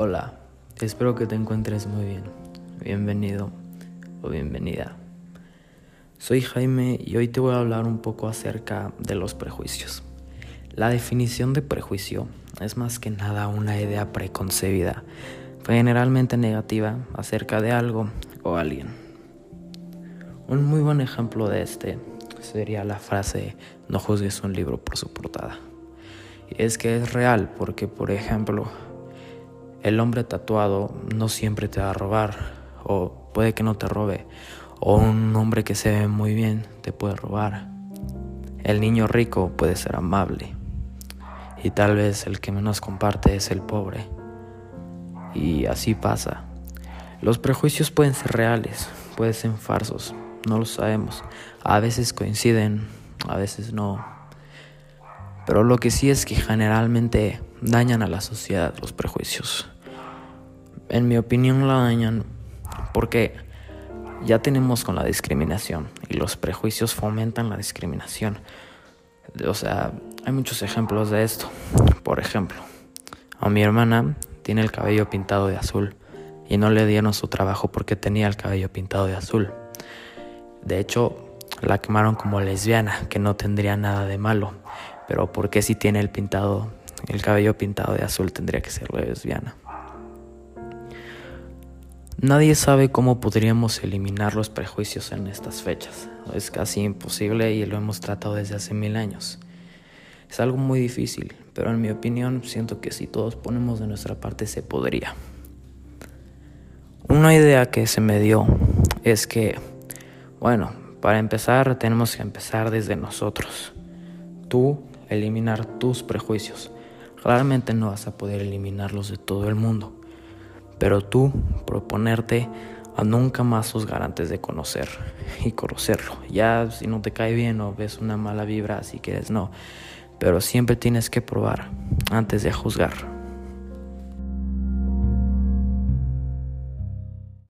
Hola, espero que te encuentres muy bien. Bienvenido o bienvenida. Soy Jaime y hoy te voy a hablar un poco acerca de los prejuicios. La definición de prejuicio es más que nada una idea preconcebida, generalmente negativa, acerca de algo o alguien. Un muy buen ejemplo de este sería la frase no juzgues un libro por su portada. Y es que es real porque, por ejemplo, el hombre tatuado no siempre te va a robar, o puede que no te robe, o un hombre que se ve muy bien te puede robar. El niño rico puede ser amable, y tal vez el que menos comparte es el pobre. Y así pasa. Los prejuicios pueden ser reales, pueden ser falsos, no lo sabemos. A veces coinciden, a veces no. Pero lo que sí es que generalmente dañan a la sociedad los prejuicios. En mi opinión la dañan porque ya tenemos con la discriminación y los prejuicios fomentan la discriminación. O sea, hay muchos ejemplos de esto. Por ejemplo, a mi hermana tiene el cabello pintado de azul y no le dieron su trabajo porque tenía el cabello pintado de azul. De hecho, la quemaron como lesbiana, que no tendría nada de malo. Pero ¿por qué si tiene el pintado, el cabello pintado de azul tendría que ser lesbiana? Nadie sabe cómo podríamos eliminar los prejuicios en estas fechas. Es casi imposible y lo hemos tratado desde hace mil años. Es algo muy difícil, pero en mi opinión siento que si todos ponemos de nuestra parte se podría. Una idea que se me dio es que, bueno, para empezar tenemos que empezar desde nosotros. Tú eliminar tus prejuicios. Claramente no vas a poder eliminarlos de todo el mundo, pero tú proponerte a nunca más juzgar antes de conocer y conocerlo. Ya si no te cae bien o ves una mala vibra, si quieres no, pero siempre tienes que probar antes de juzgar.